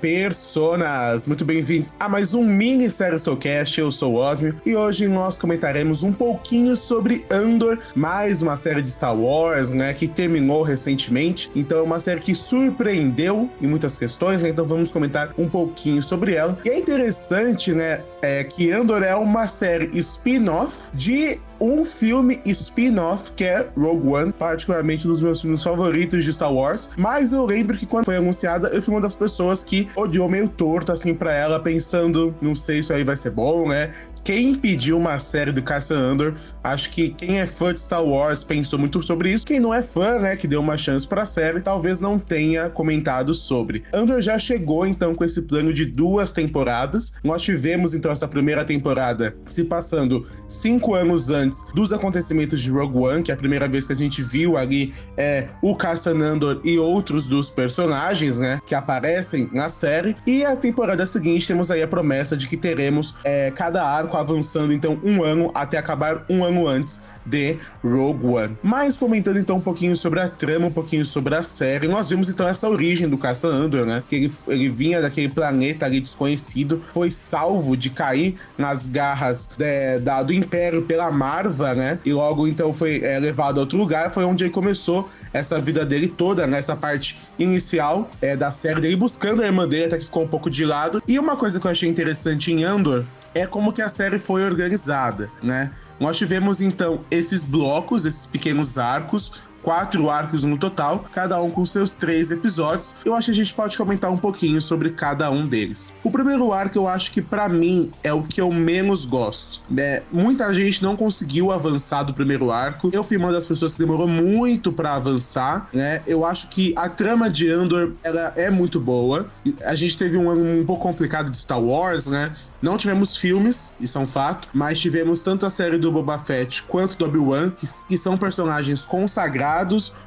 personas! Muito bem-vindos a mais um mini série Stowcast. Eu sou o Osmio e hoje nós comentaremos um pouquinho sobre Andor, mais uma série de Star Wars, né, que terminou recentemente. Então é uma série que surpreendeu em muitas questões, né? então vamos comentar um pouquinho sobre ela. E é interessante, né, é que Andor é uma série spin-off de um filme spin-off que é Rogue One, particularmente um dos meus filmes favoritos de Star Wars. Mas eu lembro que quando foi anunciada, eu fui uma das pessoas que odiou meio torto assim para ela, pensando, não sei se aí vai ser bom, né? Quem pediu uma série do Cassian Andor, acho que quem é fã de Star Wars pensou muito sobre isso. Quem não é fã, né, que deu uma chance para a série, talvez não tenha comentado sobre. Andor já chegou então com esse plano de duas temporadas. Nós tivemos então essa primeira temporada se passando cinco anos antes dos acontecimentos de Rogue One, que é a primeira vez que a gente viu ali é, o Cassian Andor e outros dos personagens, né, que aparecem na série. E a temporada seguinte temos aí a promessa de que teremos é, cada arco avançando então um ano até acabar um ano antes de Rogue One. Mas comentando então um pouquinho sobre a trama, um pouquinho sobre a série, nós vimos então essa origem do Caça Andor, né? Que ele, ele vinha daquele planeta ali desconhecido, foi salvo de cair nas garras de, da, do Império pela Marva, né? E logo então foi é, levado a outro lugar, foi onde ele começou essa vida dele toda, nessa né? parte inicial é, da série dele, buscando a irmã dele, até que ficou um pouco de lado. E uma coisa que eu achei interessante em Andor é como que a série foi organizada, né? Nós tivemos então esses blocos, esses pequenos arcos, quatro arcos no total, cada um com seus três episódios. Eu acho que a gente pode comentar um pouquinho sobre cada um deles. O primeiro arco eu acho que para mim é o que eu menos gosto. Né? Muita gente não conseguiu avançar do primeiro arco. Eu fui uma das pessoas que demorou muito para avançar, né? Eu acho que a trama de Andor ela é muito boa. A gente teve um ano um pouco complicado de Star Wars, né? Não tivemos filmes, isso é um fato, mas tivemos tanto a série do Boba Fett quanto do Obi-Wan, que, que são personagens consagrados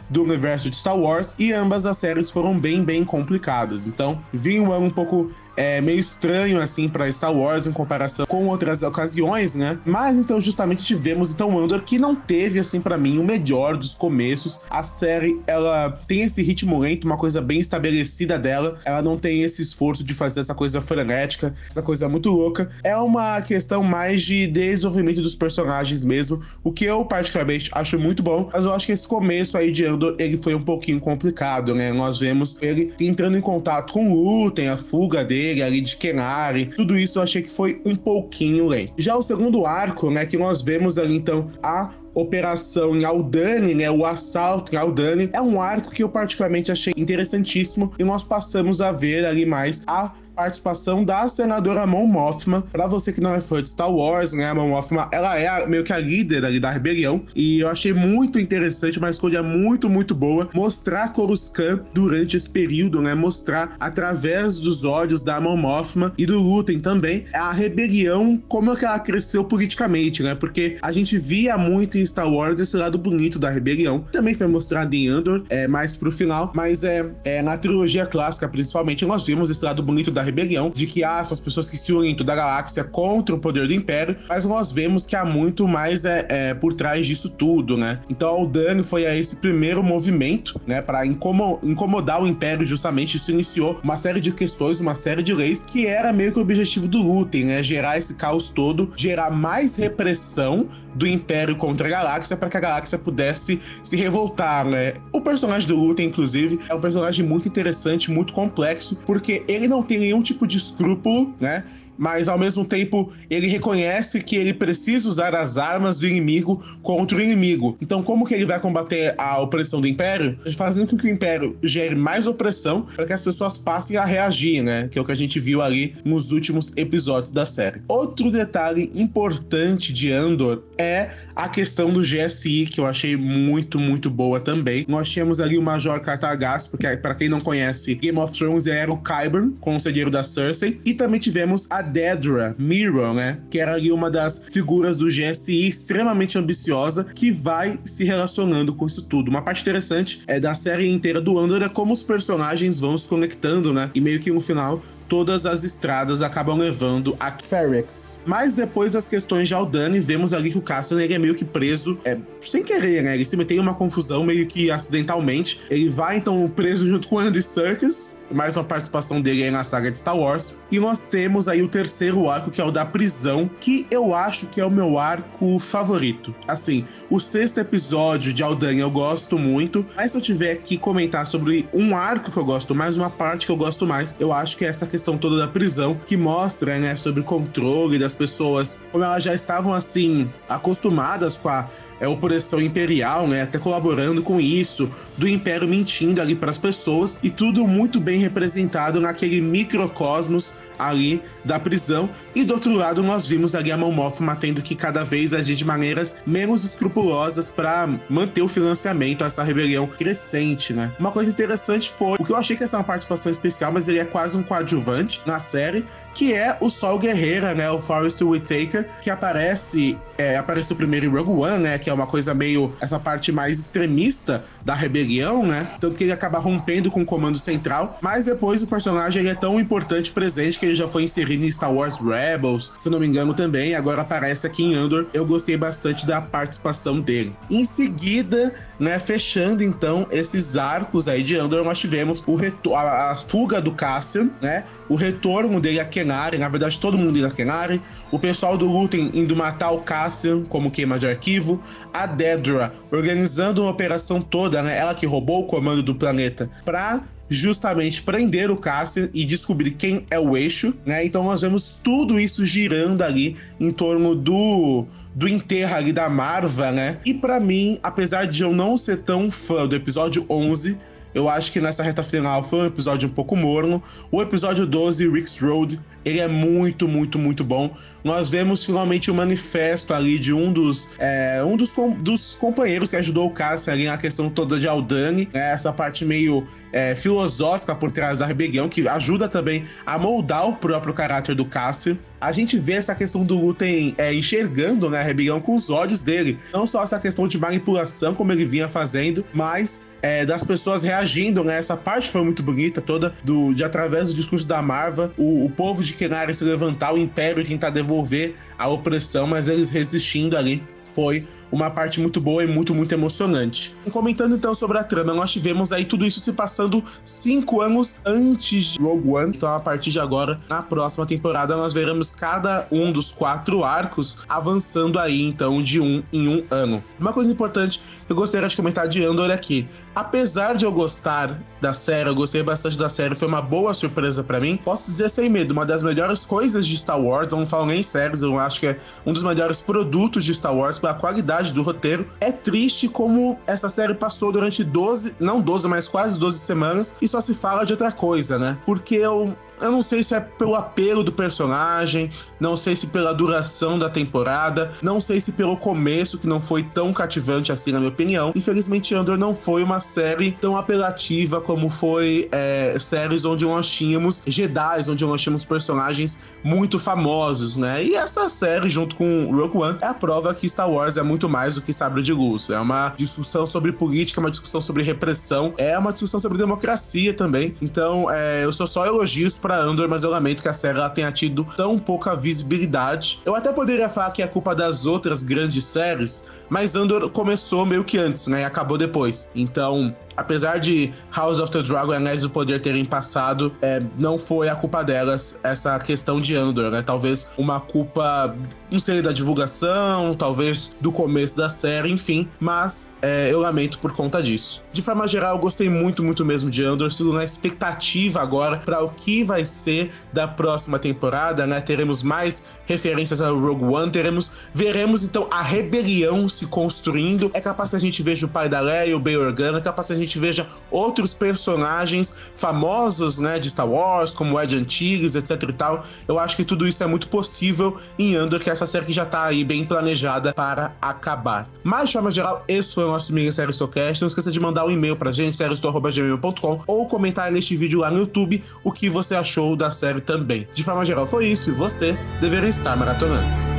do universo de Star Wars, e ambas as séries foram bem, bem complicadas. Então, vi um ano um pouco é meio estranho assim para Star Wars em comparação com outras ocasiões, né? Mas então justamente tivemos então Andor que não teve assim para mim o melhor dos começos. A série ela tem esse ritmo lento, uma coisa bem estabelecida dela. Ela não tem esse esforço de fazer essa coisa frenética, essa coisa muito louca. É uma questão mais de desenvolvimento dos personagens mesmo, o que eu particularmente acho muito bom. Mas eu acho que esse começo aí de Andor ele foi um pouquinho complicado, né? Nós vemos ele entrando em contato com o Lu, tem a fuga dele dele, ali de Kenari, tudo isso eu achei que foi um pouquinho lento. Já o segundo arco, né, que nós vemos ali então a operação em Aldani, né, o assalto em Aldani, é um arco que eu particularmente achei interessantíssimo e nós passamos a ver ali mais a participação da senadora Mon Mothma. Para você que não é fã de Star Wars, né, a Mon Mothma, ela é a, meio que a líder ali da rebelião. E eu achei muito interessante, uma escolha muito, muito boa, mostrar Coruscant durante esse período, né, mostrar através dos ódios da Mon Mothma e do Luten também a rebelião, como é que ela cresceu politicamente, né, porque a gente via muito em Star Wars esse lado bonito da rebelião, também foi mostrado em Andor, é, mais pro final, mas é, é na trilogia clássica principalmente, nós vimos esse lado bonito da rebelião, de que há são as pessoas que se unem em toda a galáxia contra o poder do Império, mas nós vemos que há muito mais é, é por trás disso tudo, né? Então o Dani foi a esse primeiro movimento, né, para incomo incomodar o Império justamente, isso iniciou uma série de questões, uma série de leis, que era meio que o objetivo do Lutem, né, gerar esse caos todo, gerar mais repressão do Império contra a galáxia para que a galáxia pudesse se revoltar, né? O personagem do Lutem, inclusive, é um personagem muito interessante, muito complexo, porque ele não tem nenhum tipo de escrúpulo, né? Mas ao mesmo tempo ele reconhece que ele precisa usar as armas do inimigo contra o inimigo. Então, como que ele vai combater a opressão do Império? Fazendo com que o Império gere mais opressão para que as pessoas passem a reagir, né? Que é o que a gente viu ali nos últimos episódios da série. Outro detalhe importante de Andor é a questão do GSI, que eu achei muito, muito boa também. Nós tínhamos ali o Major Cartagas, porque para quem não conhece, Game of Thrones era o Qyburn, conselheiro da Cersei, e também tivemos a Dedra Mirror, né? Que era ali uma das figuras do GSI extremamente ambiciosa que vai se relacionando com isso tudo. Uma parte interessante é da série inteira do Andor é como os personagens vão se conectando, né? E meio que no final todas as estradas acabam levando a Ferrex. Mas depois das questões de Aldani, vemos ali que o Cassian ele é meio que preso, é, sem querer, né? Ele se meteu em uma confusão meio que acidentalmente. Ele vai então preso junto com Andy Serkis, mais uma participação dele aí na saga de Star Wars. E nós temos aí o terceiro arco, que é o da prisão, que eu acho que é o meu arco favorito. Assim, o sexto episódio de Aldan eu gosto muito, mas se eu tiver que comentar sobre um arco que eu gosto mais, uma parte que eu gosto mais, eu acho que é essa questão toda da prisão, que mostra, né, sobre o controle das pessoas, como elas já estavam, assim, acostumadas com a é, opressão imperial, né? Até colaborando com isso, do império mentindo ali para as pessoas e tudo muito bem representado naquele microcosmos ali da prisão. E do outro lado, nós vimos ali a Mon Mothma tendo que cada vez agir de maneiras menos escrupulosas para manter o financiamento a essa rebelião crescente, né? Uma coisa interessante foi o que eu achei que essa é uma participação especial, mas ele é quase um coadjuvante na série, que é o Sol Guerreira, né? O Forrest Whitaker, que aparece, é, apareceu primeiro em Rogue One, né? Que é uma coisa meio essa parte mais extremista da rebelião, né? Tanto que ele acaba rompendo com o comando central, mas depois o personagem é tão importante presente que ele já foi inserido em Star Wars Rebels, se não me engano também, agora aparece aqui em Andor. Eu gostei bastante da participação dele. Em seguida, né, fechando então esses arcos aí de Andor, nós tivemos o a, a fuga do Cassian, né? O retorno dele a Kenari, na verdade todo mundo indo a Kenari, o pessoal do Luten indo matar o Cassian como queima de arquivo, a Dedra organizando uma operação toda, né? Ela que roubou o comando do planeta pra justamente prender o Cassian e descobrir quem é o eixo, né? Então nós vemos tudo isso girando ali em torno do do enterro ali da Marva, né? E para mim, apesar de eu não ser tão fã do episódio 11, eu acho que nessa reta final foi um episódio um pouco morno. O episódio 12, Rick's Road, ele é muito, muito, muito bom. Nós vemos finalmente o um manifesto ali de um dos, é, um dos, com, dos companheiros que ajudou o Cassian ali na questão toda de Aldani, né? essa parte meio é, filosófica por trás da rebelião, que ajuda também a moldar o próprio caráter do Cassian. A gente vê essa questão do Luten é, enxergando né, a rebelião com os olhos dele. Não só essa questão de manipulação, como ele vinha fazendo, mas é, das pessoas reagindo, né? Essa parte foi muito bonita, toda, do, de através do discurso da Marva, o, o povo de Kenari se levantar, o Império tentar devolver a opressão, mas eles resistindo ali. Foi uma parte muito boa e muito, muito emocionante. Comentando então sobre a trama, nós tivemos aí tudo isso se passando cinco anos antes de Rogue One. Então, a partir de agora, na próxima temporada, nós veremos cada um dos quatro arcos avançando aí, então, de um em um ano. Uma coisa importante que eu gostaria de comentar de Andor aqui. Apesar de eu gostar da série, eu gostei bastante da série, foi uma boa surpresa para mim. Posso dizer sem medo, uma das melhores coisas de Star Wars, eu não falo nem séries, eu acho que é um dos melhores produtos de Star Wars pela qualidade qualidade do roteiro. É triste como essa série passou durante 12, não 12, mas quase 12 semanas e só se fala de outra coisa, né? Porque eu eu não sei se é pelo apelo do personagem, não sei se pela duração da temporada, não sei se pelo começo, que não foi tão cativante assim, na minha opinião. Infelizmente, Andor não foi uma série tão apelativa como foi é, séries onde nós tínhamos Jedi, onde nós tínhamos personagens muito famosos, né? E essa série, junto com Rogue One, é a prova que Star Wars é muito mais do que sabre de luz. É uma discussão sobre política, uma discussão sobre repressão, é uma discussão sobre democracia também. Então, é, eu sou só elogios para para Andor, mas eu lamento que a série ela tenha tido tão pouca visibilidade. Eu até poderia falar que é culpa das outras grandes séries, mas Andor começou meio que antes, né? E acabou depois. Então, apesar de House of the Dragon e Anéis do Poder terem passado, é, não foi a culpa delas essa questão de Andor, né? Talvez uma culpa, não sei, da divulgação, talvez do começo da série, enfim. Mas é, eu lamento por conta disso. De forma geral, eu gostei muito, muito mesmo de Andor. Sigo na expectativa agora para o que vai ser da próxima temporada, né? Teremos mais referências ao Rogue One, teremos, veremos então a rebelião se construindo. É capaz que a gente veja o pai da Leia, o Bail Organa, é capaz que a gente veja outros personagens famosos, né, de Star Wars, como Ed Antilles, etc e tal. Eu acho que tudo isso é muito possível em Andor, que é essa série que já tá aí bem planejada para acabar. Mas, de forma geral, esse foi o nosso mini série Stocast. Não esqueça de mandar um e-mail pra gente, seriestor.gmail.com ou comentar neste vídeo lá no YouTube o que você achou da série também. De forma geral, foi isso e você deveria estar maratonando.